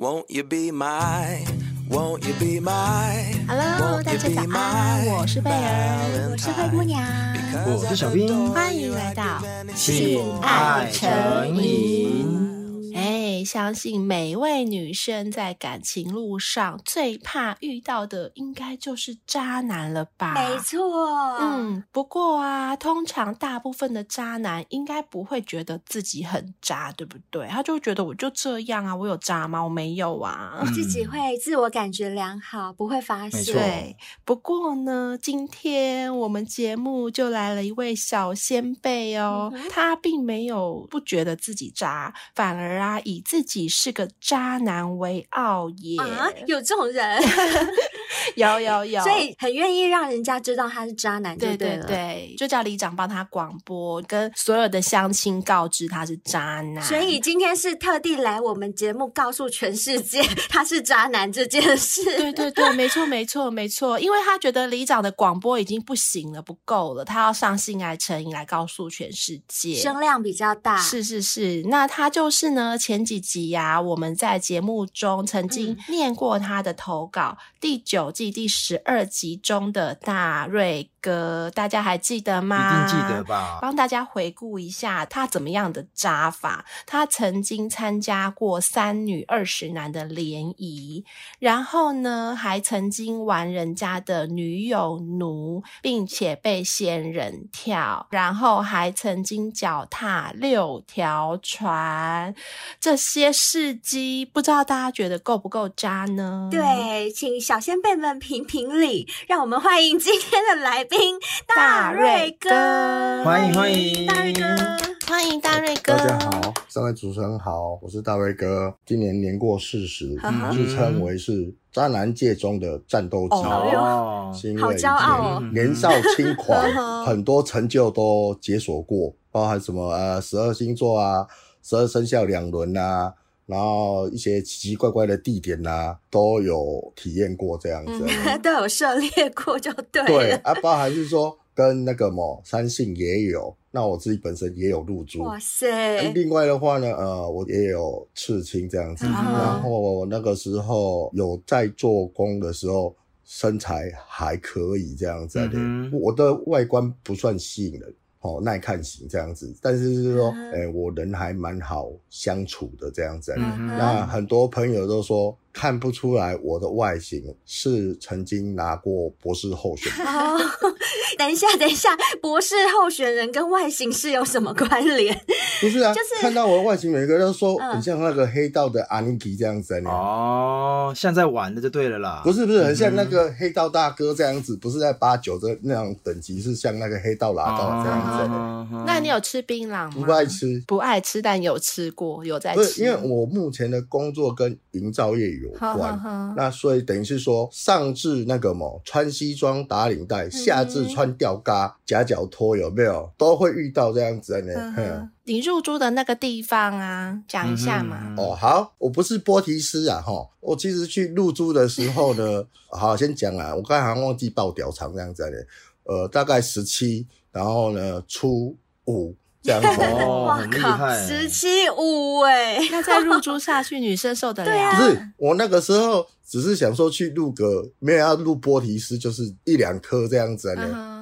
Won't you be my, won't you be my? Hello，大家早安，我是贝儿，我是灰姑娘，我是小冰，欢迎来到性爱诚引。相信每位女生在感情路上最怕遇到的，应该就是渣男了吧？没错。嗯，不过啊，通常大部分的渣男应该不会觉得自己很渣，对不对？他就会觉得我就这样啊，我有渣吗？我没有啊。自己会自我感觉良好，不会发现。对。不过呢，今天我们节目就来了一位小先辈哦，嗯、他并没有不觉得自己渣，反而啊以。自己是个渣男为傲耶啊！有这种人，有有有，所以很愿意让人家知道他是渣男对，对对对，就叫里长帮他广播，跟所有的乡亲告知他是渣男。所以今天是特地来我们节目告诉全世界他是渣男这件事。对对对，没错没错没错，因为他觉得里长的广播已经不行了，不够了，他要上性爱成瘾来告诉全世界，声量比较大。是是是，那他就是呢，前几。集呀，我们在节目中曾经念过他的投稿，嗯、第九季第十二集中的大瑞哥，大家还记得吗？一定记得吧？帮大家回顾一下他怎么样的扎法。他曾经参加过三女二十男的联谊，然后呢，还曾经玩人家的女友奴，并且被仙人跳，然后还曾经脚踏六条船。这些事迹，不知道大家觉得够不够渣呢？对，请小先辈们评评理。让我们欢迎今天的来宾。大瑞哥，欢迎欢迎大瑞哥，欢迎大瑞哥。大家好，三位主持人好，我是大瑞哥，今年年过四十，自称为是渣男界中的战斗机哦，好骄傲哦，年少轻狂，很多成就都解锁过，包含什么呃十二星座啊，十二生肖两轮啊。然后一些奇奇怪怪的地点呐、啊，都有体验过这样子，嗯、都有涉猎过就对了。对啊，包含是说跟那个某三性也有，那我自己本身也有入住。哇塞！另外的话呢，呃，我也有刺青这样子，嗯、然后那个时候有在做工的时候，身材还可以这样子的，嗯、我的外观不算吸引人。哦，耐看型这样子，但是就是说，哎、嗯欸、我人还蛮好相处的这样子。嗯、那很多朋友都说。看不出来我的外形是曾经拿过博士候选人。哦，等一下，等一下，博士候选人跟外形是有什么关联？不是啊，就是看到我的外形，每个人都说很像那个黑道的阿尼基这样子。哦，像在玩的就对了啦。不是不是，很像那个黑道大哥这样子，不是在八九的那样等级，是像那个黑道拿道这样子。那你有吃槟榔吗？不爱吃，不爱吃，但有吃过，有在吃。因为我目前的工作跟营造业有关，那所以等于是说，上至那个么穿西装打领带，下至穿吊嘎夹脚拖，有没有？都会遇到这样子的呢？你入住的那个地方啊，讲一下嘛。哦，好，我不是波提斯啊，哈，我其实去入住的时候呢，好，先讲啊，我刚才好像忘记报屌长这样子的，呃，大概十七，然后呢，初五。这样子 哦，很厉害，十七五哎，那再入珠下去，女生受得了？不是，我那个时候。只是想说去录个，没有要录波提斯，就是一两颗这样子啊，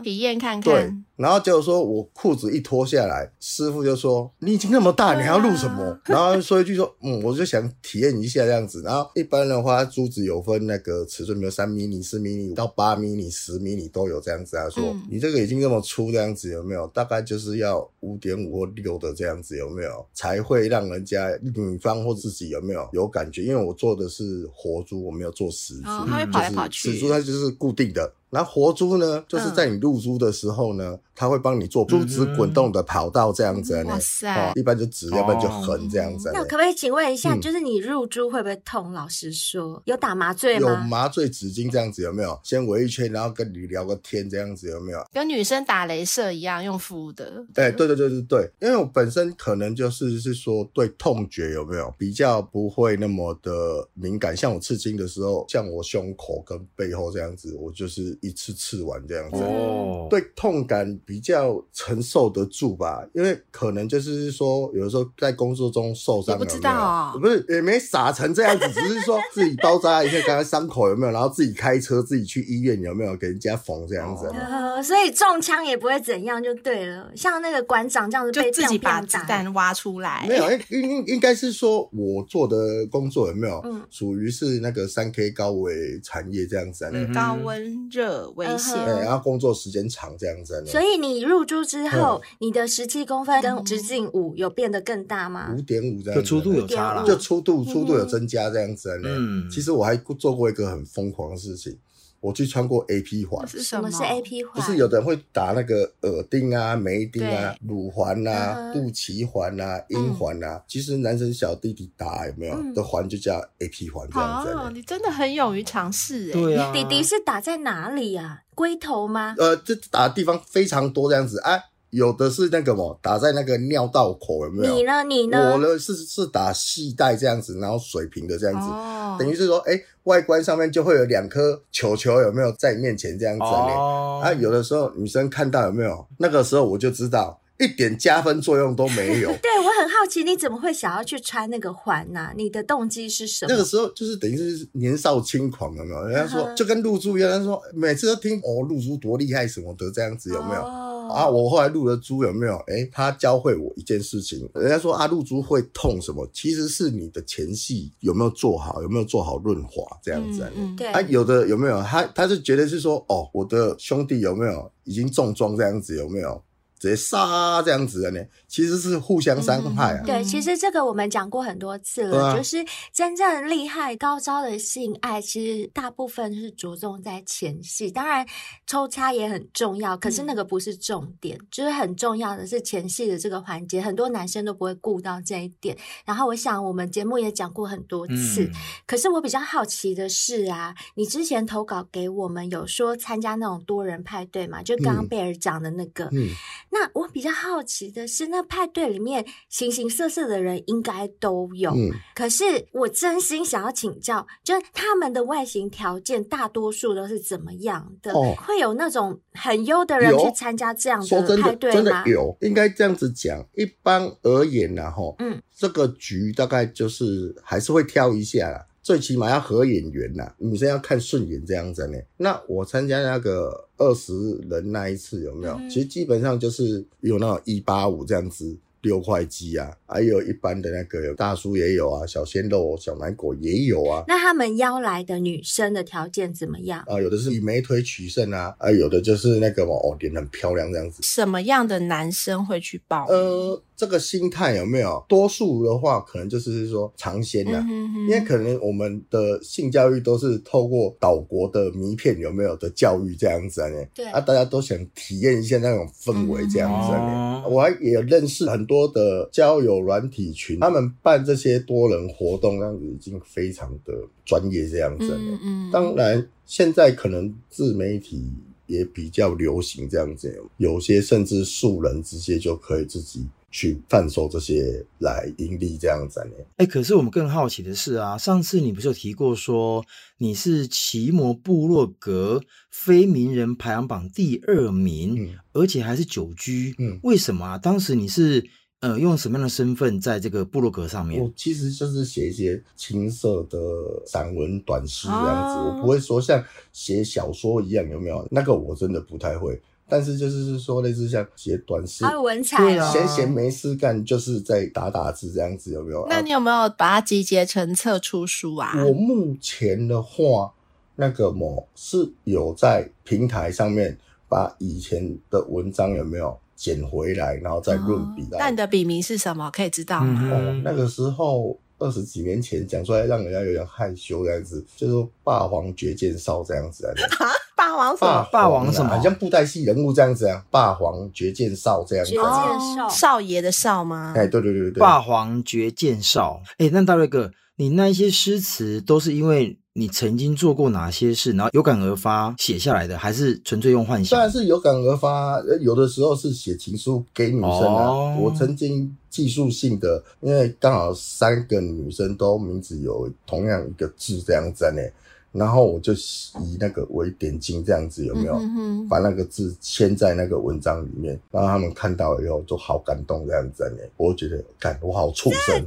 体验看看。对，然后就说我裤子一脱下来，师傅就说你已经那么大，你还要录什么？然后说一句说，嗯，我就想体验一下这样子。然后一般的话，珠子有分那个尺寸，比如三迷你、四迷你到八迷你、十迷你都有这样子啊。说你这个已经这么粗这样子有没有？大概就是要五点五或六的这样子有没有？才会让人家女方或自己有没有有感觉？因为我做的是活珠，我。没有做实珠，哦，它会跑来跑去，实珠它就是固定的。然后活珠呢，就是在你入珠的时候呢，嗯、它会帮你做珠子滚动的跑道这样子呢。哇塞！一般就直，要不然就横这样子。那可不可以请问一下，嗯、就是你入珠会不会痛？老实说，有打麻醉吗？有麻醉纸巾这样子有没有？先围一圈，然后跟你聊个天这样子有没有？跟女生打镭射一样用敷的。哎，对对对对对，因为我本身可能就是是说对痛觉有没有比较不会那么的敏感。像我刺青的时候，像我胸口跟背后这样子，我就是。一次刺完这样子。哦，对痛感比较承受得住吧，因为可能就是说，有的时候在工作中受伤，你不知道啊、哦？不是，也没傻成这样子，只是说自己包扎一下刚才伤口有没有，然后自己开车自己去医院有没有给人家缝这样子。呃，所以中枪也不会怎样就对了。像那个馆长这样子被就自己把子弹挖出来，没有，应应应该是说我做的工作有没有，嗯，属于是那个三 K 高危产业这样子，嗯、高温热危险，对，然后工作时间长这样子。所以你入住之后，嗯、你的十七公分跟直径五有变得更大吗？五点五这样，就粗度有差了，就粗度粗度有增加这样子。嗯，其实我还做过一个很疯狂的事情。我去穿过 A P 环，是什么是 A P 环？不是有的人会打那个耳钉啊、眉钉啊、乳环啊、肚脐环啊、阴环啊。其实男生小弟弟打有没有的环就叫 A P 环这样子。哦，你真的很勇于尝试哎。对啊，弟弟是打在哪里啊？龟头吗？呃，这打的地方非常多这样子啊。有的是那个么，打在那个尿道口有没有？你呢？你呢？我呢是是打系带这样子，然后水平的这样子，哦、等于是说，哎、欸，外观上面就会有两颗球球有没有在你面前这样子呢？哦、啊，有的时候女生看到有没有？那个时候我就知道一点加分作用都没有。对，我很好奇，你怎么会想要去穿那个环呢、啊？你的动机是什么？那个时候就是等于是年少轻狂有没有？人家说就跟露珠一样，他说每次都听哦，露珠多厉害什么的这样子有没有？哦啊！我后来入了珠有没有？哎、欸，他教会我一件事情。人家说啊，入珠会痛什么？其实是你的前戏有没有做好，有没有做好润滑这样子。嗯，嗯对。啊，有的有没有？他他是觉得是说，哦，我的兄弟有没有已经重装这样子？有没有？直接杀这样子的呢，其实是互相伤害啊。对，其实这个我们讲过很多次了，啊、就是真正厉害高招的性爱，其实大部分是着重在前戏，当然抽插也很重要，可是那个不是重点，嗯、就是很重要的是前戏的这个环节，很多男生都不会顾到这一点。然后我想我们节目也讲过很多次，嗯、可是我比较好奇的是啊，你之前投稿给我们有说参加那种多人派对嘛？就刚刚贝尔讲的那个，嗯。嗯那我比较好奇的是，那派对里面形形色色的人应该都有，嗯、可是我真心想要请教，就是他们的外形条件大多数都是怎么样的？哦、会有那种很优的人去参加这样的派对吗？真的有，应该这样子讲。一般而言呢，哈，嗯，这个局大概就是还是会挑一下啦。最起码要合眼缘呐，女生要看顺眼这样子呢。那我参加那个二十人那一次有没有？嗯、其实基本上就是有那种一八五这样子。六块肌啊，还有一般的那个大叔也有啊，小鲜肉、小奶狗也有啊。那他们邀来的女生的条件怎么样？啊，有的是以美腿取胜啊，啊，有的就是那个哦，脸很漂亮这样子。什么样的男生会去报？呃，这个心态有没有？多数的话，可能就是说尝鲜的，因为可能我们的性教育都是透过岛国的迷片有没有的教育这样子啊？对啊，大家都想体验一下那种氛围这样子我还也认识很多的交友软体群，他们办这些多人活动，这样子已经非常的专业，这样子。嗯嗯。当然，现在可能自媒体也比较流行这样子，有些甚至素人直接就可以自己去贩售这些来盈利这样子。哎、欸，可是我们更好奇的是啊，上次你不是有提过说你是奇摩部落格非名人排行榜第二名，嗯、而且还是久居，嗯，为什么啊？当时你是？呃，用什么样的身份在这个部落格上面？我其实就是写一些青涩的散文、短诗这样子，哦、我不会说像写小说一样，有没有？那个我真的不太会。但是就是说，类似像写短诗，啊文采，对啊，闲闲没事干，就是在打打字这样子，有没有？那你有没有把它集结成册出书啊？我目前的话，那个么是有在平台上面把以前的文章有没有？捡回来，然后再论笔。那你的笔名是什么？可以知道吗？哦，那个时候二十几年前讲出来，让人家有点害羞这样子，就是霸王绝剑少这样子 王什么？霸王什么？好像布袋戏人物这样子啊。霸王绝剑少这样子。绝剑少，少爷的少吗？哎，对对对对。霸王绝剑少。哎，那大瑞哥，你那一些诗词都是因为？你曾经做过哪些事，然后有感而发写下来的，还是纯粹用幻想？当然是有感而发，有的时候是写情书给女生啊。哦、我曾经技术性的，因为刚好三个女生都名字有同样一个字这样子呢，然后我就以那个为点睛这样子有没有？把那个字签在那个文章里面，然后他们看到以后就好感动这样子呢。我觉得，感我好畜生。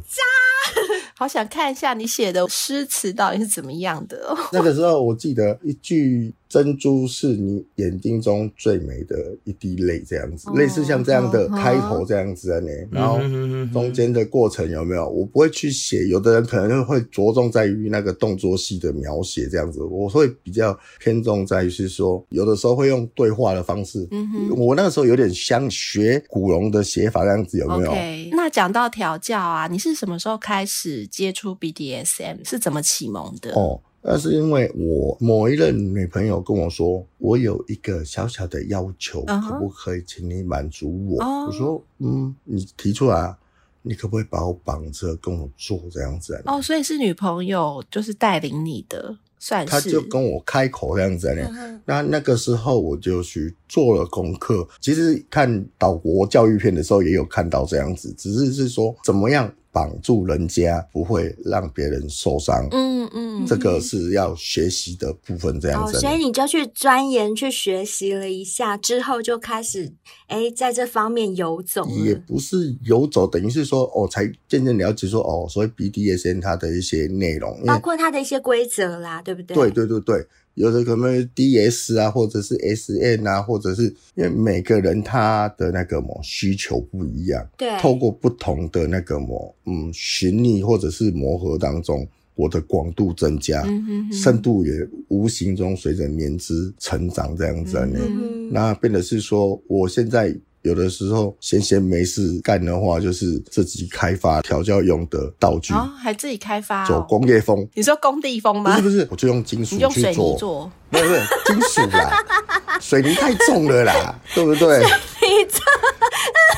好想看一下你写的诗词到底是怎么样的哦。那个时候我记得一句“珍珠是你眼睛中最美的一滴泪”这样子，类似像这样的开头这样子的呢。然后中间的过程有没有？我不会去写，有的人可能会着重在于那个动作戏的描写这样子，我会比较偏重在于是说，有的时候会用对话的方式。嗯哼，我那个时候有点像学古龙的写法这样子，有没有？Okay. 那讲到调教啊，你是什么时候开始？接触 BDSM 是怎么启蒙的？哦，那是因为我某一任女朋友跟我说，我有一个小小的要求，uh huh. 可不可以请你满足我？Uh 我说，嗯，你提出来啊，你可不可以把我绑着跟我做这样子啊？哦，oh, 所以是女朋友就是带领你的，算是。他就跟我开口这样子啊。Uh. 那那个时候我就去做了功课，其实看岛国教育片的时候也有看到这样子，只是是说怎么样。绑住人家不会让别人受伤，嗯嗯，这个是要学习的部分，这样子。哦，所以你就去钻研、去学习了一下，之后就开始哎，在这方面游走。也不是游走，等于是说哦，才渐渐了解说哦，所谓 BDSN 它的一些内容，包括它的一些规则啦，对不对？对对对对。有的可能 DS 啊，或者是 SN 啊，或者是因为每个人他的那个么需求不一样，对，透过不同的那个么嗯寻觅或者是磨合当中，我的广度增加，嗯、哼哼深度也无形中随着年资成长这样子呢，嗯、那变得是说我现在。有的时候闲闲没事干的话，就是自己开发调教用的道具哦，还自己开发、哦，走工业风。你说工地风吗？不是不是，我就用金属去做，用水泥做，不是不是金属啦，水泥太重了啦，对不对？水重，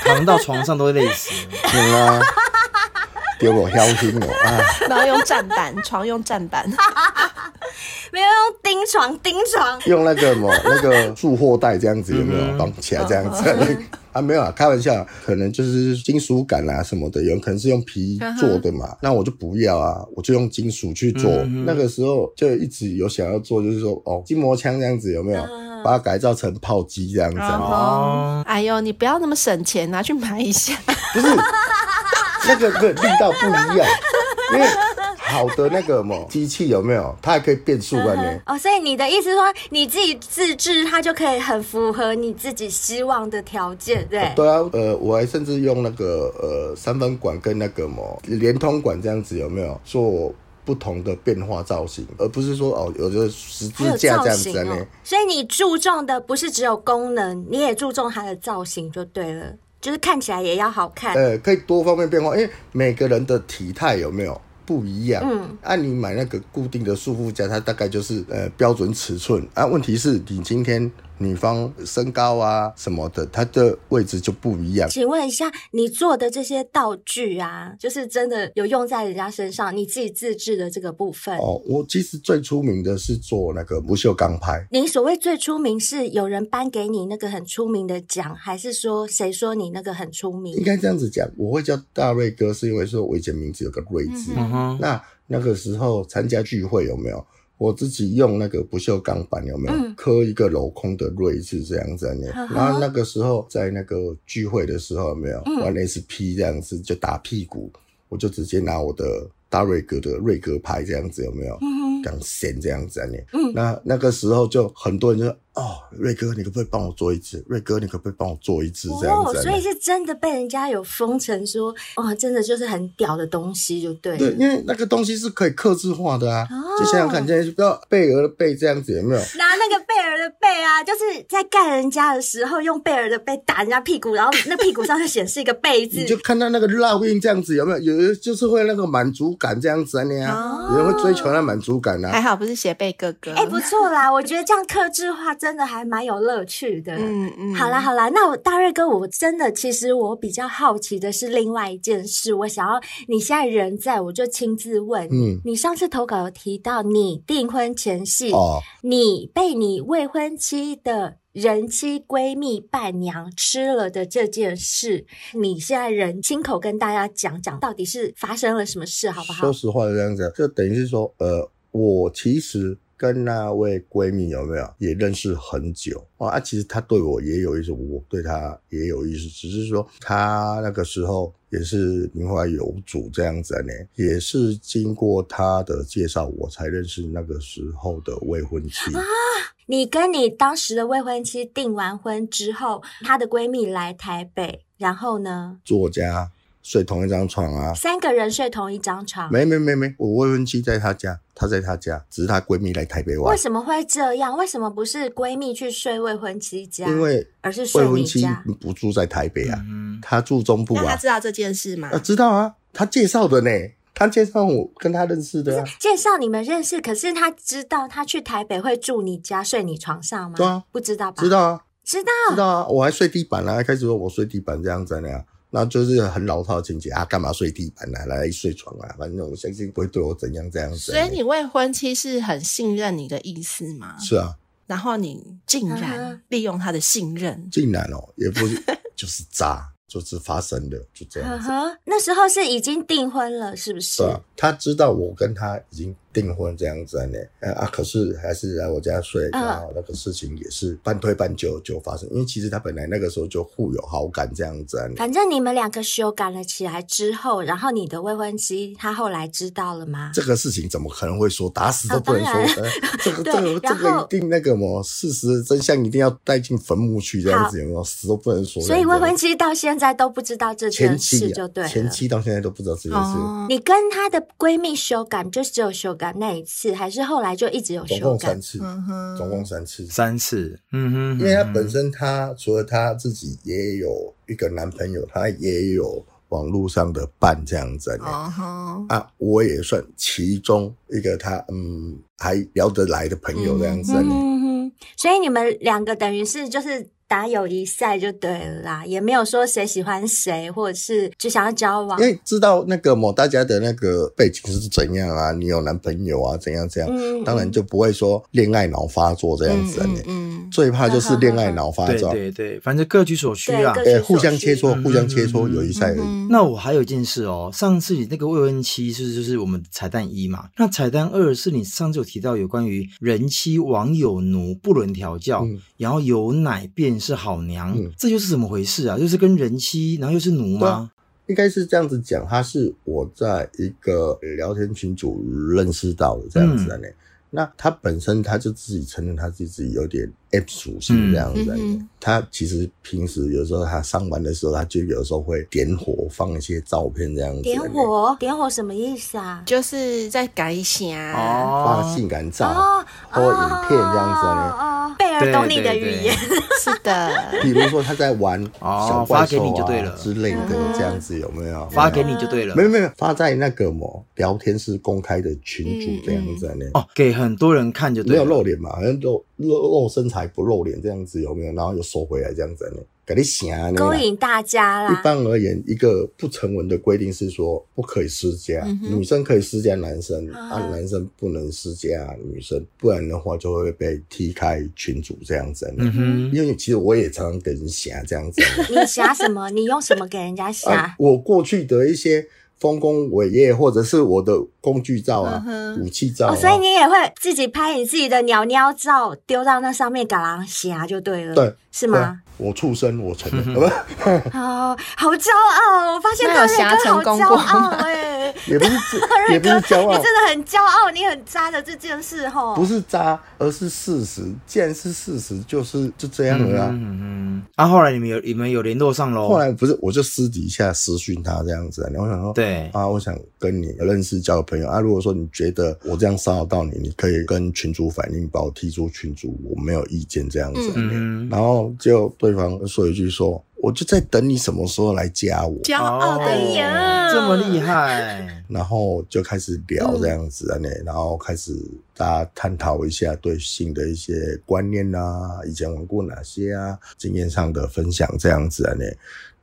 扛到床上都会累死。对啊，给我消停我啊！然后用站板，床用站板。没有用钉床，钉床用那个什么 那个束货带这样子有没有绑起来这样子？啊，没有啊，开玩笑，可能就是金属感啊什么的，有可能是用皮做的嘛，那我就不要啊，我就用金属去做。那个时候就一直有想要做，就是说哦，筋膜枪这样子有没有？把它改造成炮击这样子哦。哎呦，你不要那么省钱，拿去买一下。不是，那个个力道不一样，因为。好的那个么 机器有没有？它还可以变速啊你哦，所以你的意思是说你自己自制，它就可以很符合你自己希望的条件，对？对啊，呃，我还甚至用那个呃三分管跟那个么连通管这样子有没有做不同的变化造型，而不是说哦有个十字架这样子呢、哦？所以你注重的不是只有功能，你也注重它的造型就对了，就是看起来也要好看。呃，可以多方面变化，因为每个人的体态有没有？不一样，嗯，按、啊、你买那个固定的束缚架，它大概就是呃标准尺寸啊。问题是你今天女方身高啊什么的，它的位置就不一样。请问一下，你做的这些道具啊，就是真的有用在人家身上？你自己自制的这个部分？哦，我其实最出名的是做那个不锈钢拍。您所谓最出名，是有人颁给你那个很出名的奖，还是说谁说你那个很出名？应该这样子讲，我会叫大瑞哥，是因为说我以前名字有个瑞字。嗯哼。那那个时候参加聚会有没有？我自己用那个不锈钢板有没有刻一个镂空的瑞字这样子呢？嗯、然后那个时候在那个聚会的时候有没有玩 SP 这样子就打屁股，我就直接拿我的大瑞格的瑞格牌这样子有没有？刚显这样子啊你？那那个时候就很多人就说。哦，瑞哥，你可不可以帮我做一次？瑞哥，你可不可以帮我做一次？这样子，哦，所以是真的被人家有封成说，哦，真的就是很屌的东西，就对。对，因为那个东西是可以克制化的啊。哦，就想想看，现在不知道贝儿的贝这样子有没有？拿那个贝儿的贝啊，就是在盖人家的时候，用贝儿的贝打人家屁股，然后那屁股上就显示一个贝 字。你就看到那个烙印这样子有没有？有人就是会那个满足感这样子啊，你啊，哦，有人会追求那满足感啊。还好不是写贝哥哥。哎，不错啦，我觉得这样克制化真的还蛮有。乐趣的，嗯嗯，好啦好啦，那我大瑞哥，我真的其实我比较好奇的是另外一件事，我想要你现在人在，我就亲自问，嗯，你上次投稿有提到你订婚前夕，哦，你被你未婚妻的人妻闺蜜伴娘吃了的这件事，你现在人亲口跟大家讲讲，到底是发生了什么事，好不好？说实话，这样子，就等于是说，呃，我其实跟那位闺蜜有没有也认识很久哦啊？其实她对我也有意思，我对她也有意思，只是说她那个时候也是名花有主这样子呢，也是经过她的介绍，我才认识那个时候的未婚妻啊。你跟你当时的未婚妻订完婚之后，她的闺蜜来台北，然后呢？作家。睡同一张床啊，三个人睡同一张床。没没没没，我未婚妻在她家，她在她家，只是她闺蜜来台北玩。为什么会这样？为什么不是闺蜜去睡未婚妻家？因为而是睡。未婚妻不住在台北啊，嗯、她住中部啊。那她知道这件事吗？啊，知道啊，她介绍的呢，她介绍我跟她认识的、啊。介绍你们认识，可是她知道她去台北会住你家，睡你床上吗？对啊，不知道吧？知道啊，知道，知道啊，我还睡地板啊，一开始说我睡地板这样子那样。那就是很老套的情节啊，干嘛睡地板啊？来睡床啊？反正我相信不会对我怎样这样子。所以你未婚妻是很信任你的意思吗？是啊。然后你竟然利用他的信任，竟然哦，也不是，就是渣。就是发生的，就这样子。Uh huh. 那时候是已经订婚了，是不是？对啊，他知道我跟他已经订婚这样子呢。啊，可是还是来我家睡，然后那个事情也是半推半就就发生。因为其实他本来那个时候就互有好感这样子。反正你们两个修改了起来之后，然后你的未婚妻她后来知道了吗？这个事情怎么可能会说？打死都不能说。哦、这个这个这个一定那个么？事实真相一定要带进坟墓去这样子，有没有？死都不能说。所以未婚妻到现在。都不知道这件事，就对了。前妻到现在都不知道这件事。哦、你跟她的闺蜜修改，就只有修改那一次，还是后来就一直有修改？总共三次，嗯、哼总共三次，三次。嗯哼，因为她本身，她除了她自己也有一个男朋友，她也有网络上的伴这样子。哦哼啊，我也算其中一个，她嗯还聊得来的朋友这样子。嗯哼，所以你们两个等于是就是。打友谊赛就对了啦，也没有说谁喜欢谁，或者是就想要交往。因为知道那个某大家的那个背景是怎样啊，你有男朋友啊，怎样怎样，嗯、当然就不会说恋爱脑发作这样子啊。嗯，嗯最怕就是恋爱脑发作。对对对，反正各取所需啊，对，互相切磋，互相切磋友谊赛而已。嗯、那我还有一件事哦，上次你那个未婚妻是就是我们彩蛋一嘛，那彩蛋二是你上次有提到有关于人妻网友奴不伦调教，嗯、然后有奶便是好娘，嗯、这又是怎么回事啊？又是跟人妻，然后又是奴吗？应该是这样子讲，他是我在一个聊天群组认识到的这样子的呢。嗯那他本身他就自己承认他自己有点 M 属性这样子他其实平时有时候他上班的时候，他就有时候会点火放一些照片这样子。点火？点火什么意思啊？就是在改写哦，发性感照或影片这样子呢。哦，贝儿懂你的语言，是的。比如说他在玩小怪兽啊之类的这样子有没有？发给你就对了。没有没有，发在那个么聊天室公开的群组这样子呢。哦，给。很多人看就对，没有露脸嘛，好像露露露身材不露脸这样子有没有？然后又收回来这样子呢？给你想勾引大家啦。一般而言，一个不成文的规定是说不可以施加，嗯、女生可以施加男生，啊，啊，男生不能施加女生，不然的话就会被踢开群组这样子。嗯哼，因为其实我也常常给人想这样子。你想什么？你用什么给人家想？啊，我过去的一些。丰功伟业，或者是我的工具照啊，武器照啊，所以你也会自己拍你自己的鸟鸟照，丢到那上面，给人霞就对了，对，是吗？我畜生，我承认，好，好骄傲！我发现大磊哥好骄傲哎，也不是，也不是骄傲，你真的很骄傲，你很渣的这件事吼，不是渣，而是事实。既然是事实，就是就这样了啊。嗯嗯。啊，后来你们有你们有联络上喽？后来不是，我就私底下私讯他这样子，然后我想说，对啊，我想跟你认识交个朋友啊。如果说你觉得我这样骚扰到你，你可以跟群主反映，把我踢出群组，我没有意见这样子。嗯。然后就。对方说一句说，我就在等你什么时候来加我。骄傲的呀，这么厉害。然后就开始聊这样子啊，呢，然后开始大家探讨一下对性的一些观念啊，以前玩过哪些啊，经验上的分享这样子啊，呢，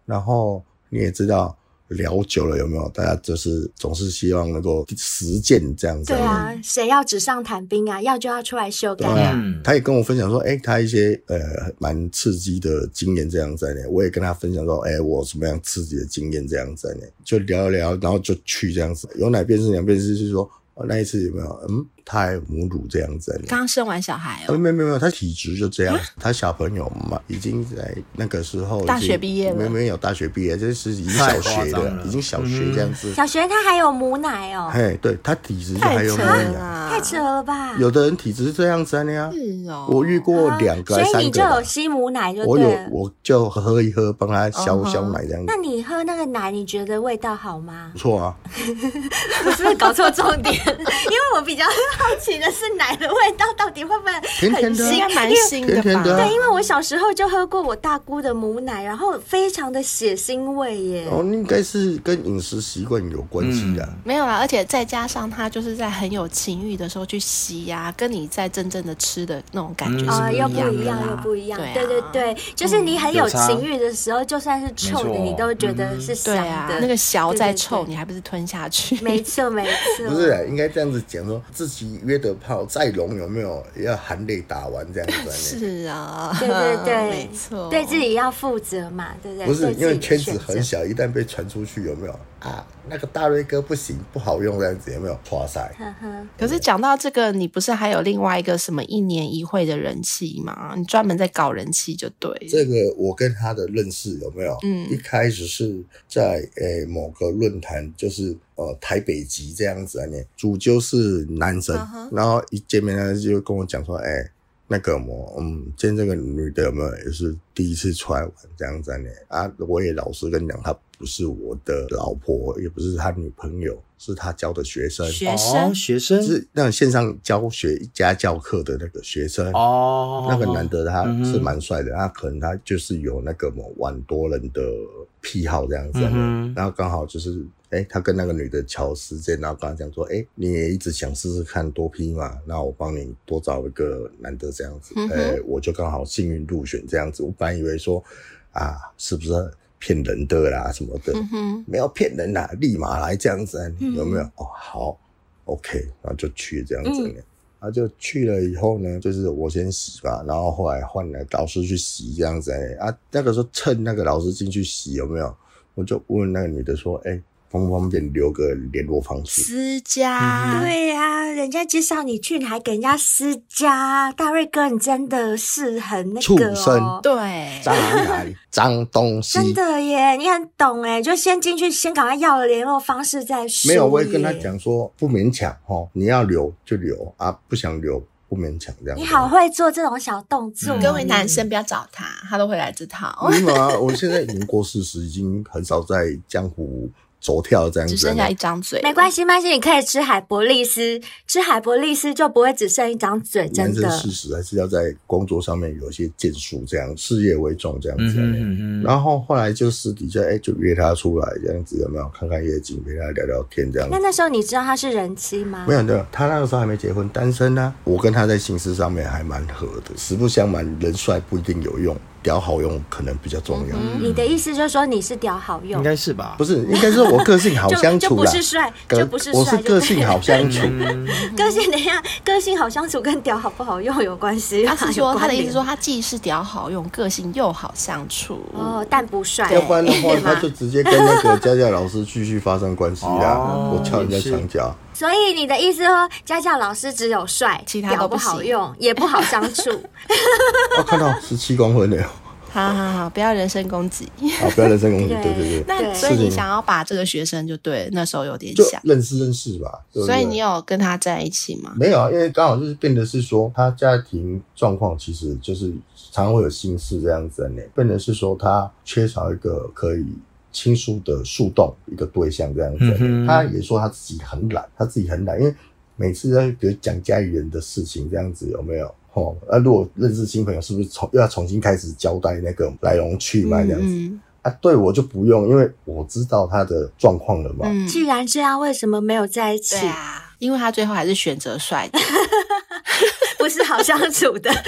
然后你也知道。聊久了有没有？大家就是总是希望能够实践这样子。对啊，谁要纸上谈兵啊？要就要出来修改啊！嗯、他也跟我分享说，哎、欸，他一些呃蛮刺激的经验这样子呢。我也跟他分享说，哎、欸，我什么样刺激的经验这样子呢？就聊一聊，然后就去这样子。有哪边是两边是，是说。那一次有没有？嗯，胎母乳这样子。刚生完小孩哦？没有没有没有，他体质就这样。他小朋友嘛，已经在那个时候大学毕业了，没有没有大学毕业，这是已经小学的，已经小学这样子。小学他还有母奶哦？嘿，对他体质就还有母奶，太扯了吧？有的人体质是这样子的呀。是哦，我遇过两个，所以你就有吸母奶就。我有，我就喝一喝，帮他消消奶这样子。那你喝那个奶，你觉得味道好吗？不错啊。我是不是搞错重点？因为我比较好奇的是奶的味道到底会不会很腥？应该蛮腥的吧？对，因为我小时候就喝过我大姑的母奶，然后非常的血腥味耶。哦，应该是跟饮食习惯有关系的。没有啦，而且再加上他就是在很有情欲的时候去吸呀，跟你在真正的吃的那种感觉是又不一样，又不一样。对对对，就是你很有情欲的时候，就算是臭的，你都觉得是香的。那个小再臭，你还不是吞下去？没错，没错。不是，应该这样子讲说，自己约的炮再龙有没有，也要含泪打完这样子。是啊，对对对，没错，对自己要负责嘛，对不对？不是，因为圈子很小，一旦被传出去，有没有啊？那个大瑞哥不行，不好用这样子，有没有？哇塞！可是讲到这个，你不是还有另外一个什么一年一会的人气吗？你专门在搞人气就对。这个我跟他的认识有没有？嗯，一开始是在诶某个论坛，就是呃台北籍这样子啊，你主就是男生，然后一见面呢就跟我讲说，哎。那个我，嗯，见这个女的有没有也是第一次出来玩这样子呢？啊，我也老实跟你讲，她不是我的老婆，也不是他女朋友，是他教的学生。学生，学生是那种线上教学家教课的那个学生。哦，那个男的他是蛮帅的，他可能他就是有那个么玩多人的癖好这样子，然后刚好就是。哎、欸，他跟那个女的乔时间，然后跟他讲说，哎、欸，你也一直想试试看多批嘛，那我帮你多找一个男的这样子，哎、嗯哼欸，我就刚好幸运入选这样子。我本来以为说，啊，是不是骗人的啦什么的？嗯、没有骗人啦，立马来这样子，有没有？嗯、哦，好，OK，然后就去这样子，嗯、然后就去了以后呢，就是我先洗吧，然后后来换了老师去洗这样子，啊，那个时候趁那个老师进去洗有没有？我就问那个女的说，哎、欸。方不方便留个联络方式？私家，嗯、对呀、啊，人家介绍你去，你还给人家私家，大瑞哥，你真的是很那个、哦、畜生，对，脏男，脏东西，真的耶，你很懂哎，就先进去，先赶快要了联络方式再说。没有，我也跟他讲说，不勉强哦，你要留就留啊，不想留不勉强这样。你好会做这种小动作，各位男生不要找他，他都会来这套。没有啊，我现在已经过四十，已经很少在江湖。走跳这样子，只剩下一张嘴。没关系，没关系，你可以吃海博利斯，吃海博利斯就不会只剩一张嘴。真的，事实还是要在工作上面有一些建树，这样事业为重这样子。嗯嗯嗯。然后后来就私底下哎，就约他出来这样子，有没有看看夜景，陪他聊聊天这样子。那那时候你知道他是人妻吗？没有的，他那个时候还没结婚，单身呢、啊。我跟他在形式上面还蛮合的。实不相瞒，人帅不一定有用。屌好用可能比较重要。你的意思就是说你是屌好用？应该是吧？不是，应该是我个性好相处。就不是帅，就不是帅。我是个性好相处。个性等一下，个性好相处跟屌好不好用有关系。他是说他的意思说他既是屌好用，个性又好相处。哦，但不帅。要不然的话，他就直接跟那个佳佳老师继续发生关系啊！我敲人家墙角。所以你的意思说，家教老师只有帅，其他都不好用，也不好相处。我 看到十七公分了。好好好，不要人身攻击。好，不要人身攻击。对对对。那所以你想要把这个学生就对，那时候有点想认识认识吧。所以你有跟他在一起吗？没有啊，因为刚好就是变得是说，他家庭状况其实就是常常会有心事这样子的。变得是说，他缺少一个可以倾诉的树洞一个对象这样子。嗯。他也说他自己很懒，他自己很懒，因为每次在比如讲家里人的事情这样子，有没有？哦，那、啊、如果认识新朋友，是不是从又要重新开始交代那个来龙去脉这样子？嗯、啊，对我就不用，因为我知道他的状况了嘛。嗯、既然这样，为什么没有在一起？啊，因为他最后还是选择帅的，不是好相处的。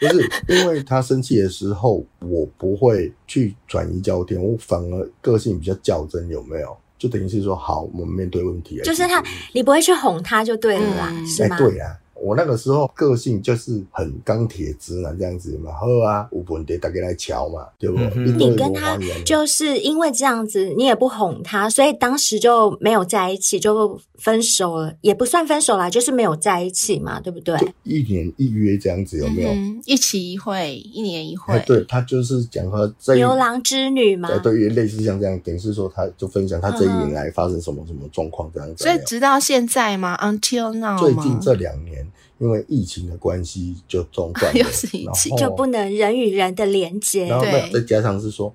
不是，因为他生气的时候，我不会去转移焦点，我反而个性比较较真，有没有？就等于是说，好，我们面对问题。就是他，你不会去哄他就对了啦，嗯、是吗？欸、对啊。我那个时候个性就是很钢铁直男这样子嘛，喝啊，有问题大家来瞧嘛，对不？嗯、你跟他就是因为这样子，你也不哄他，所以当时就没有在一起，就分手了，也不算分手啦，就是没有在一起嘛，对不对？一年一约这样子有没有？嗯、一期一会，一年一会。对，他就是讲他这牛郎织女嘛，对，对，类似像这样，等于是说他就分享他这一年来发生什么什么状况这样子。所以直到现在吗？Until now 最近这两年。因为疫情的关系，就中断了，然后就不能人与人的连接。然后再加上是说，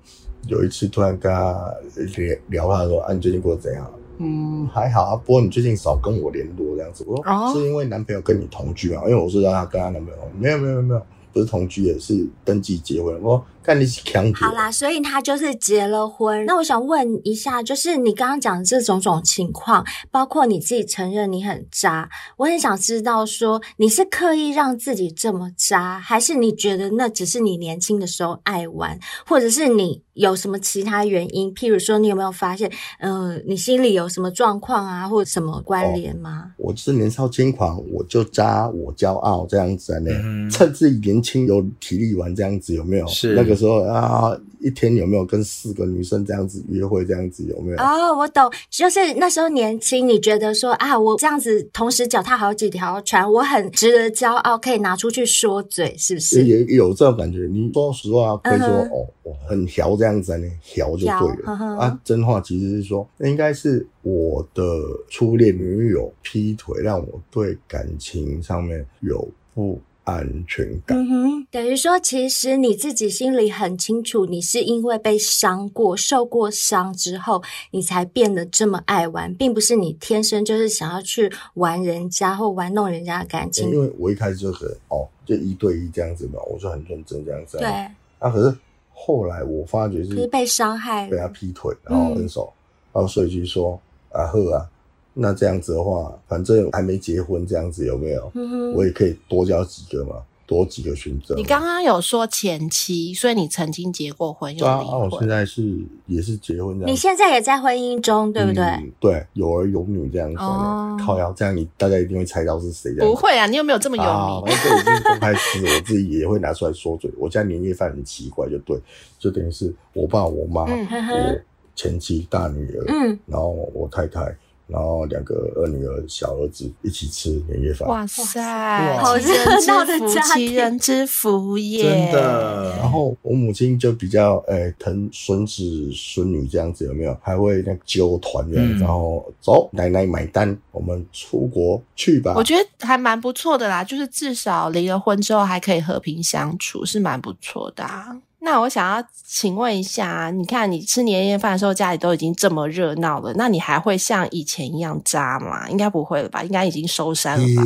有一次突然跟他聊聊，他说：“啊，你最近过得怎样？”嗯，还好啊，不过你最近少跟我联络这样子。我说：“哦，是因为男朋友跟你同居啊？”因为我知道他跟他男朋友没有没有没有，不是同居，也是登记结婚。我。看你是强好啦，所以他就是结了婚。那我想问一下，就是你刚刚讲的这种种情况，包括你自己承认你很渣，我很想知道说你是刻意让自己这么渣，还是你觉得那只是你年轻的时候爱玩，或者是你有什么其他原因？譬如说，你有没有发现，呃，你心里有什么状况啊，或者什么关联吗？哦，我是年少轻狂，我就渣，我骄傲这样子呢，嗯、趁自己年轻有体力玩这样子，有没有？是那个。时候啊，一天有没有跟四个女生这样子约会？这样子有没有？哦，我懂，就是那时候年轻，你觉得说啊，我这样子同时脚踏好几条船，我很值得骄傲，可以拿出去说嘴，是不是？也有这种感觉。你说实话，可以说、uh. 哦，我很调这样子呢，调就对了。Uh. 啊，真话其实是说，应该是我的初恋女友劈腿，让我对感情上面有不。安全感，嗯哼，等于说，其实你自己心里很清楚，你是因为被伤过、受过伤之后，你才变得这么爱玩，并不是你天生就是想要去玩人家或玩弄人家的感情。因为我一开始就是哦，就一对一这样子嘛，我就很认真这样子。对。啊，可是后来我发觉是，是被伤害，被他劈腿，然后分手，嗯、然后所以就说啊呵啊。那这样子的话，反正还没结婚，这样子有没有？嗯，我也可以多交几个嘛，多几个选择。你刚刚有说前妻，所以你曾经结过婚又离婚。啊，我现在是也是结婚这样。你现在也在婚姻中，对不对？嗯、对，有儿有女这样子。哦，靠腰，这样你大家一定会猜到是谁。不会啊，你有没有这么有名？啊，这已经公开事，我自己也会拿出来说嘴。我家年夜饭很奇怪，就对，就等于是我爸、我妈、我前妻、大女儿，嗯，然后我太太。然后两个二女儿、小儿子一起吃年夜饭。哇塞，好热闹的家庭，齐人之福耶！真的。然后我母亲就比较诶疼孙子孙女这样子，有没有？还会那揪团圆，嗯、然后走奶奶买单，我们出国去吧。我觉得还蛮不错的啦，就是至少离了婚之后还可以和平相处，是蛮不错的啊。那我想要请问一下，你看你吃年夜饭的时候，家里都已经这么热闹了，那你还会像以前一样渣吗？应该不会了吧？应该已经收山了吧？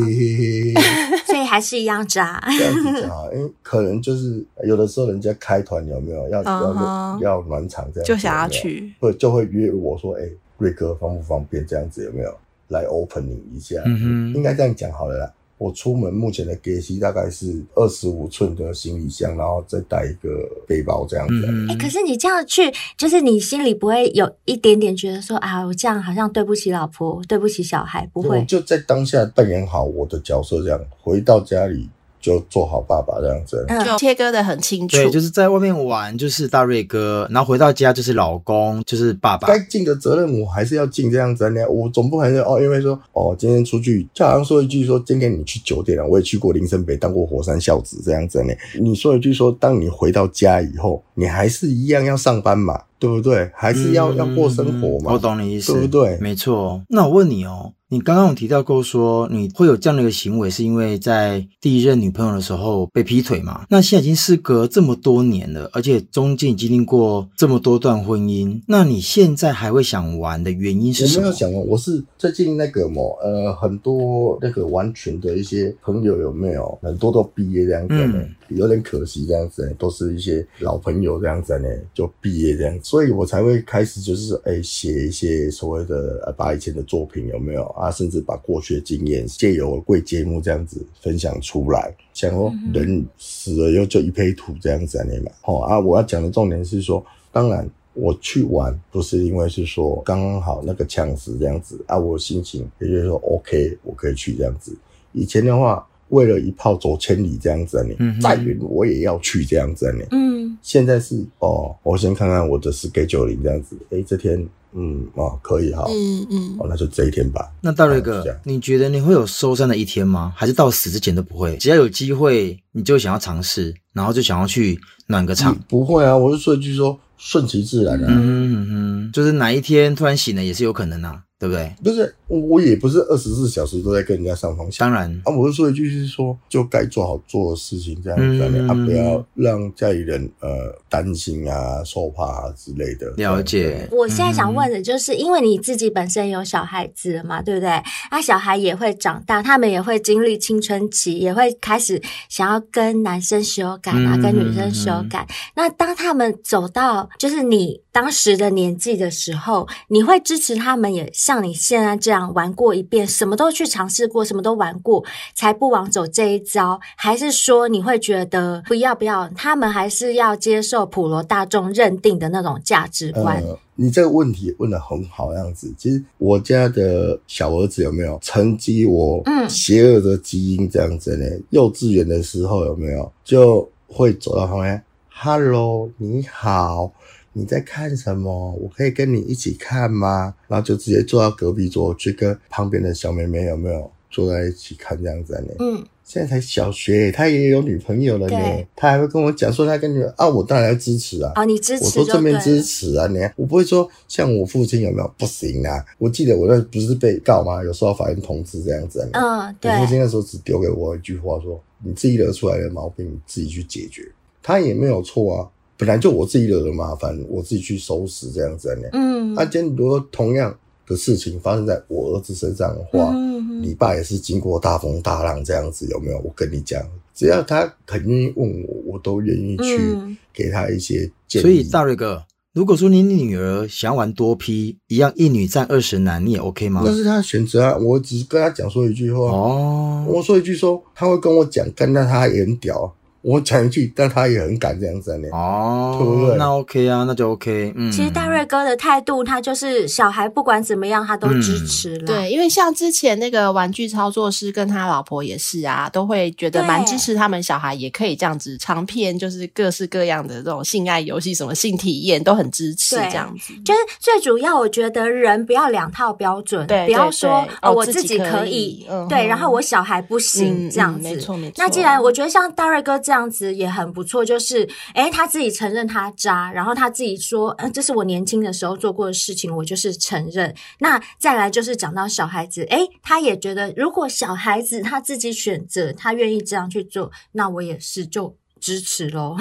所以还是一样渣。这样子渣，因为可能就是有的时候人家开团有没有要、uh huh. 要要暖场这样子，就想要去，会就会约我说，哎、欸，瑞哥方不方便这样子有没有来 opening 一下？嗯哼，应该这样讲好了啦。我出门目前的给息大概是二十五寸的行李箱，然后再带一个背包这样子。哎、嗯欸，可是你这样去，就是你心里不会有一点点觉得说啊，我这样好像对不起老婆，对不起小孩，不会？我就在当下扮演好我的角色，这样回到家里。就做好爸爸这样子，就切割的很清楚。对，就是在外面玩就是大瑞哥，然后回到家就是老公，就是爸爸。该尽的责任我还是要尽这样子。你我总不可能哦，因为说哦，今天出去，就好像说一句说，今天你去酒店了，我也去过林森北当过火山孝子这样子呢。你说一句说，当你回到家以后，你还是一样要上班嘛，对不对？还是要、嗯、要过生活嘛。我懂你意思，对不对？没错。那我问你哦。你刚刚有提到过说你会有这样的一个行为，是因为在第一任女朋友的时候被劈腿嘛？那现在已经事隔这么多年了，而且中间已经历过这么多段婚姻，那你现在还会想玩的原因是什么？我没有想玩，我是最近那个么呃，很多那个玩群的一些朋友有没有很多都毕业这样子有点可惜，这样子呢，都是一些老朋友这样子呢，就毕业这样，所以我才会开始就是哎写、欸、一些所谓的呃把以前的作品有没有啊，甚至把过去的经验借由贵节目这样子分享出来，想说人死了以后就一配土这样子呢嘛。哦啊，我要讲的重点是说，当然我去玩不是因为是说刚刚好那个呛死这样子啊，我心情也就是说 OK，我可以去这样子。以前的话。为了一炮走千里这样子啊你，你再远我也要去这样子啊你。嗯，现在是哦，我先看看我的 scheduling 这样子，哎，这天。嗯哦，可以哈，嗯嗯，哦，那就这一天吧。那大瑞哥，你觉得你会有收山的一天吗？还是到死之前都不会？只要有机会，你就想要尝试，然后就想要去暖个场。不会啊，我是说一句说顺其自然啊。嗯嗯嗯，就是哪一天突然醒了也是有可能啊。对不对？不是，我也不是二十四小时都在跟人家上风。当然啊，我是说一句，是说就该做好做的事情这样子，嗯、啊，不要让家里人呃担心啊、受怕啊之类的。了解。我现在想问的就是，因为你自己本身有小孩子了嘛，对不对？啊，小孩也会长大，他们也会经历青春期，也会开始想要跟男生修改啊，嗯、跟女生修改。嗯、那当他们走到就是你当时的年纪的时候，你会支持他们也？像你现在这样玩过一遍，什么都去尝试过，什么都玩过，才不枉走这一遭？还是说你会觉得不要不要？他们还是要接受普罗大众认定的那种价值观？呃，你这个问题问得很好，样子。其实我家的小儿子有没有承继我邪恶的基因？这样子呢？嗯、幼稚园的时候有没有就会走到旁边，Hello，你好。你在看什么？我可以跟你一起看吗？然后就直接坐到隔壁桌去跟旁边的小妹妹有没有坐在一起看这样子呢？嗯，现在才小学，他也有女朋友了呢。他还会跟我讲说他跟女啊，我当然要支持啊。啊、哦，你支持，我说正面支持啊，你我不会说像我父亲有没有不行啊？我记得我那不是被告吗？有受到法院通知这样子啊。嗯，对。我父亲那时候只丢给我一句话说：“你自己惹出来的毛病，你自己去解决。”他也没有错啊。本来就我自己惹的麻烦，我自己去收拾这样子呢。嗯，那今天如果同样的事情发生在我儿子身上的话，嗯，你爸也是经过大风大浪这样子，有没有？我跟你讲，只要他肯愿意问我，我都愿意去给他一些建议。所以大瑞哥，如果说你女儿想玩多批一样一女战二十男，你也 OK 吗？那是他的选择啊，我只是跟他讲说一句话哦，我说一句说，他会跟我讲，干那他也很屌。我讲一句，但他也很敢这样子呢。哦，对不对？那 OK 啊，那就 OK。嗯，其实大瑞哥的态度，他就是小孩不管怎么样，他都支持了。对，因为像之前那个玩具操作师跟他老婆也是啊，都会觉得蛮支持他们小孩也可以这样子长篇，就是各式各样的这种性爱游戏，什么性体验都很支持这样子。就是最主要，我觉得人不要两套标准，对，不要说哦，我自己可以，对，然后我小孩不行这样子。没错没错。那既然我觉得像大瑞哥这样。子也很不错，就是诶，他自己承认他渣，然后他自己说，嗯，这是我年轻的时候做过的事情，我就是承认。那再来就是讲到小孩子，诶，他也觉得，如果小孩子他自己选择，他愿意这样去做，那我也是就支持喽。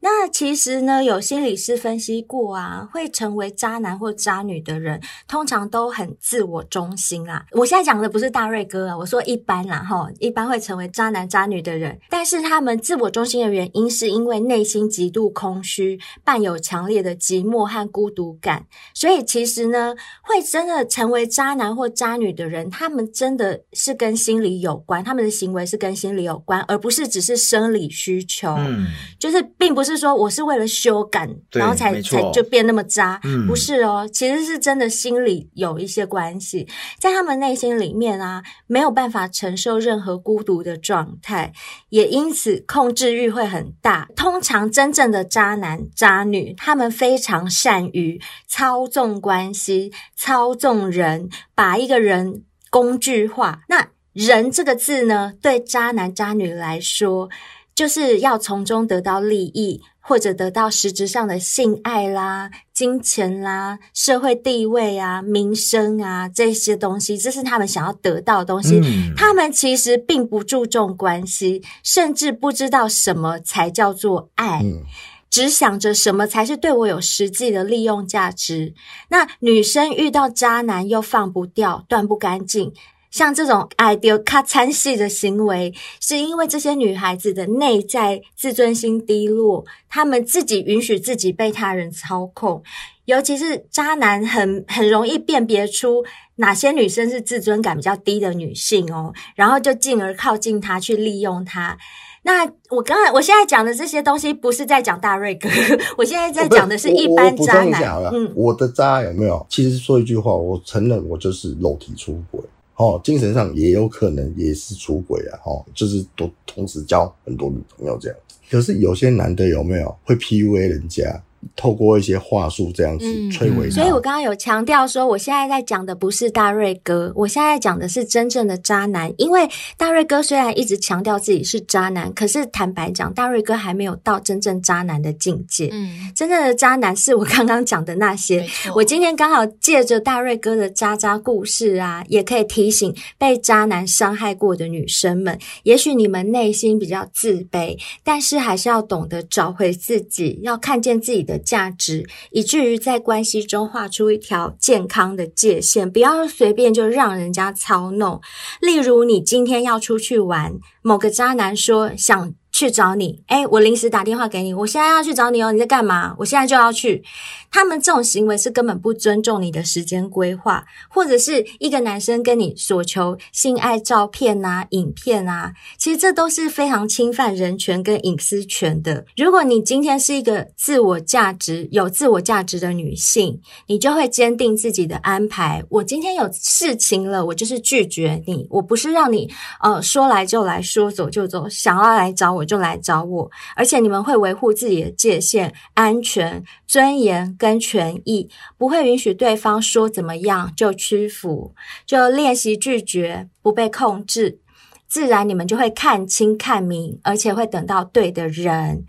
那其实呢，有心理师分析过啊，会成为渣男或渣女的人，通常都很自我中心啊。我现在讲的不是大瑞哥啊，我说一般啦，哈，一般会成为渣男渣女的人，但是他们自我中心的原因，是因为内心极度空虚，伴有强烈的寂寞和孤独感。所以其实呢，会真的成为渣男或渣女的人，他们真的是跟心理有关，他们的行为是跟心理有关，而不是只是生理需求。嗯，就是并不是。说我是为了修改，然后才才就变那么渣，嗯、不是哦，其实是真的心里有一些关系，在他们内心里面啊，没有办法承受任何孤独的状态，也因此控制欲会很大。通常真正的渣男渣女，他们非常善于操纵关系、操纵人，把一个人工具化。那人这个字呢，对渣男渣女来说，就是要从中得到利益，或者得到实质上的性爱啦、金钱啦、社会地位啊、名声啊这些东西，这是他们想要得到的东西。嗯、他们其实并不注重关系，甚至不知道什么才叫做爱，嗯、只想着什么才是对我有实际的利用价值。那女生遇到渣男又放不掉、断不干净。像这种爱丢卡惨戏的行为，是因为这些女孩子的内在自尊心低落，她们自己允许自己被他人操控，尤其是渣男很很容易辨别出哪些女生是自尊感比较低的女性哦，然后就进而靠近她去利用她。那我刚才我现在讲的这些东西，不是在讲大瑞哥，我现在在讲的是一般渣男。嗯，我的渣有没有？其实说一句话，我承认我就是肉体出轨。哦，精神上也有可能也是出轨啊，哦，就是都同时交很多女朋友这样。可是有些男的有没有会 PUA 人家？透过一些话术这样子摧毁他，所以我刚刚有强调说，我现在在讲的不是大瑞哥，我现在讲的是真正的渣男。因为大瑞哥虽然一直强调自己是渣男，可是坦白讲，大瑞哥还没有到真正渣男的境界。嗯，真正的渣男是我刚刚讲的那些。我今天刚好借着大瑞哥的渣渣故事啊，也可以提醒被渣男伤害过的女生们，也许你们内心比较自卑，但是还是要懂得找回自己，要看见自己的价值，以至于在关系中画出一条健康的界限，不要随便就让人家操弄。例如，你今天要出去玩，某个渣男说想去找你，诶，我临时打电话给你，我现在要去找你哦，你在干嘛？我现在就要去。他们这种行为是根本不尊重你的时间规划，或者是一个男生跟你索求性爱照片啊、影片啊，其实这都是非常侵犯人权跟隐私权的。如果你今天是一个自我价值、有自我价值的女性，你就会坚定自己的安排。我今天有事情了，我就是拒绝你，我不是让你呃说来就来说走就走，想要来找我就来找我，而且你们会维护自己的界限、安全、尊严跟权益，不会允许对方说怎么样就屈服，就练习拒绝，不被控制，自然你们就会看清看明，而且会等到对的人。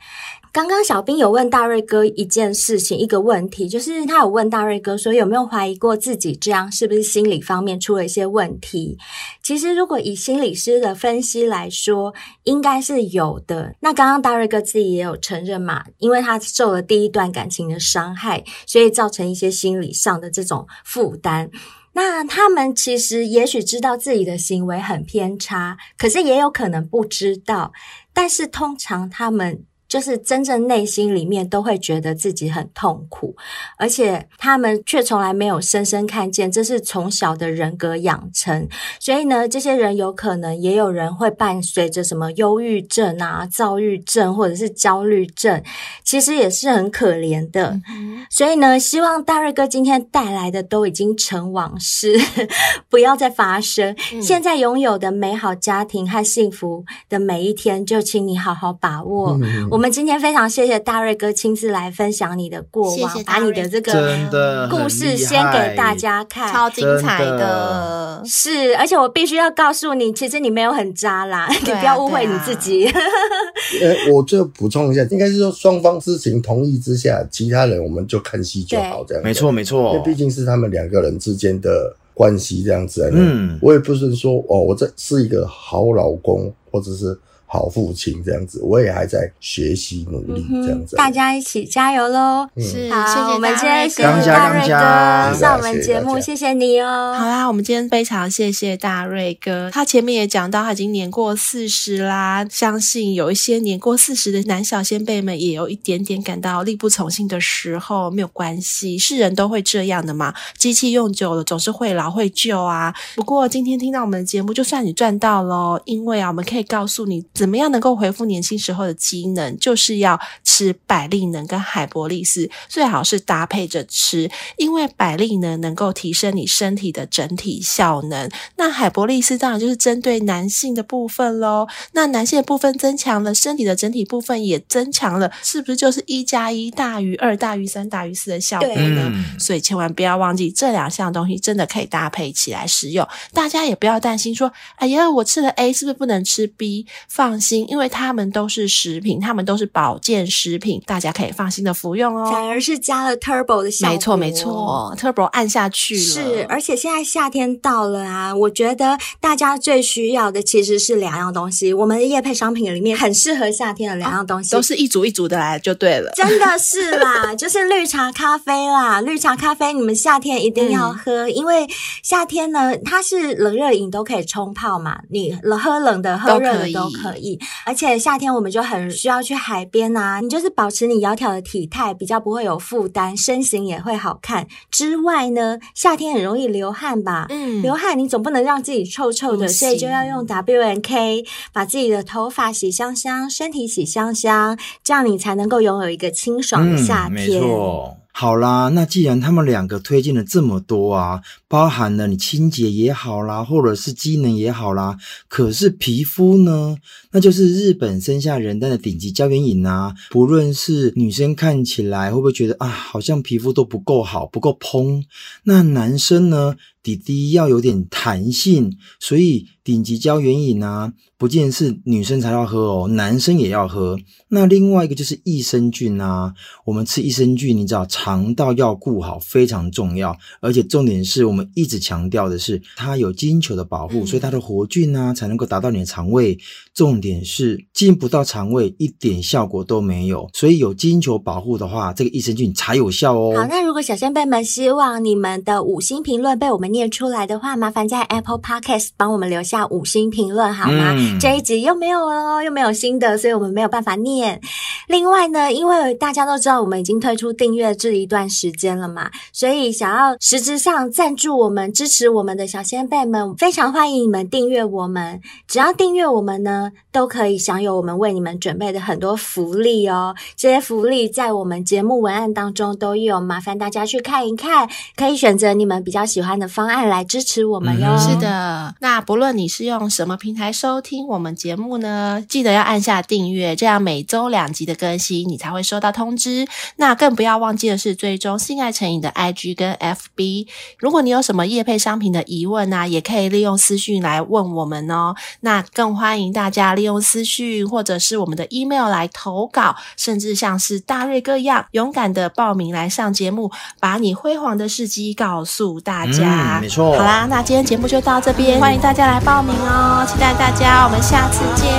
刚刚小兵有问大瑞哥一件事情，一个问题，就是他有问大瑞哥说有没有怀疑过自己这样是不是心理方面出了一些问题？其实如果以心理师的分析来说，应该是有的。那刚刚大瑞哥自己也有承认嘛，因为他受了第一段感情的伤害，所以造成一些心理上的这种负担。那他们其实也许知道自己的行为很偏差，可是也有可能不知道。但是通常他们。就是真正内心里面都会觉得自己很痛苦，而且他们却从来没有深深看见这是从小的人格养成。所以呢，这些人有可能也有人会伴随着什么忧郁症啊、躁郁症或者是焦虑症，其实也是很可怜的。嗯、所以呢，希望大瑞哥今天带来的都已经成往事，不要再发生。嗯、现在拥有的美好家庭和幸福的每一天，就请你好好把握。嗯我们今天非常谢谢大瑞哥亲自来分享你的过往，谢谢把你的这个故事先给大家看，超精彩的。是，而且我必须要告诉你，其实你没有很渣啦，啊、你不要误会你自己。呃、我就补充一下，应该是说双方知情同意之下，其他人我们就看戏就好，这样。没错，没错，因为毕竟是他们两个人之间的关系这样子。嗯，我也不是说哦，我这是一个好老公，或者是。好父亲这样子，我也还在学习努力这样子，大家一起加油喽！嗯、是，好谢谢我们今天谢谢大瑞哥上我们节目，谢谢你哦。好啦，我们今天非常谢谢大瑞哥，他前面也讲到他已经年过四十啦，相信有一些年过四十的男小先辈们也有一点点感到力不从心的时候，没有关系，是人都会这样的嘛，机器用久了总是会老会旧啊。不过今天听到我们的节目，就算你赚到喽，因为啊，我们可以告诉你。怎么样能够恢复年轻时候的机能？就是要吃百利能跟海博利斯，最好是搭配着吃，因为百利能能够提升你身体的整体效能，那海博利斯当然就是针对男性的部分喽。那男性的部分增强了，身体的整体部分也增强了，是不是就是一加一大于二大于三大于四的效果呢？对所以千万不要忘记这两项东西真的可以搭配起来使用。大家也不要担心说，哎呀，我吃了 A 是不是不能吃 B？放心，因为它们都是食品，它们都是保健食品，大家可以放心的服用哦。反而是加了 Turbo 的效果，没错没错，Turbo 按下去了。是，而且现在夏天到了啊，我觉得大家最需要的其实是两样东西。我们的夜配商品里面很适合夏天的两样东西，哦、都是一组一组的来就对了。真的是啦，就是绿茶咖啡啦，绿茶咖啡你们夏天一定要喝，嗯、因为夏天呢，它是冷热饮都可以冲泡嘛，你喝冷的喝热的都可以。而且夏天我们就很需要去海边啊，你就是保持你窈窕的体态，比较不会有负担，身形也会好看。之外呢，夏天很容易流汗吧？嗯，流汗你总不能让自己臭臭的，所以就要用 W N K 把自己的头发洗香香，身体洗香香，这样你才能够拥有一个清爽的夏天。嗯，没错。好啦，那既然他们两个推荐了这么多啊，包含了你清洁也好啦，或者是机能也好啦，可是皮肤呢，那就是日本生下人丹的顶级胶原饮啊。不论是女生看起来会不会觉得啊，好像皮肤都不够好，不够嘭，那男生呢，底底要有点弹性，所以顶级胶原饮啊。不见是女生才要喝哦，男生也要喝。那另外一个就是益生菌啊，我们吃益生菌，你知道肠道要顾好非常重要，而且重点是我们一直强调的是它有金球的保护，嗯、所以它的活菌啊才能够达到你的肠胃。重点是进不到肠胃，一点效果都没有。所以有金球保护的话，这个益生菌才有效哦。好，那如果小仙贝们希望你们的五星评论被我们念出来的话，麻烦在 Apple Podcast 帮我们留下五星评论好吗？嗯这一集又没有了，又没有新的，所以我们没有办法念。另外呢，因为大家都知道我们已经推出订阅这一段时间了嘛，所以想要实质上赞助我们、支持我们的小仙贝们，非常欢迎你们订阅我们。只要订阅我们呢，都可以享有我们为你们准备的很多福利哦。这些福利在我们节目文案当中都有，麻烦大家去看一看，可以选择你们比较喜欢的方案来支持我们哟。是的，那不论你是用什么平台收听。我们节目呢，记得要按下订阅，这样每周两集的更新，你才会收到通知。那更不要忘记的是，追踪性爱成瘾的 IG 跟 FB。如果你有什么业配商品的疑问啊，也可以利用私讯来问我们哦。那更欢迎大家家利用私讯或者是我们的 email 来投稿，甚至像是大瑞哥一样，勇敢的报名来上节目，把你辉煌的事迹告诉大家。嗯，没错。好啦，那今天节目就到这边，欢迎大家来报名哦，期待大家，我们。下次见，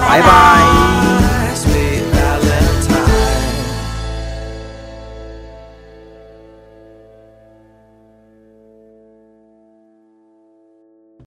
拜拜。拜拜。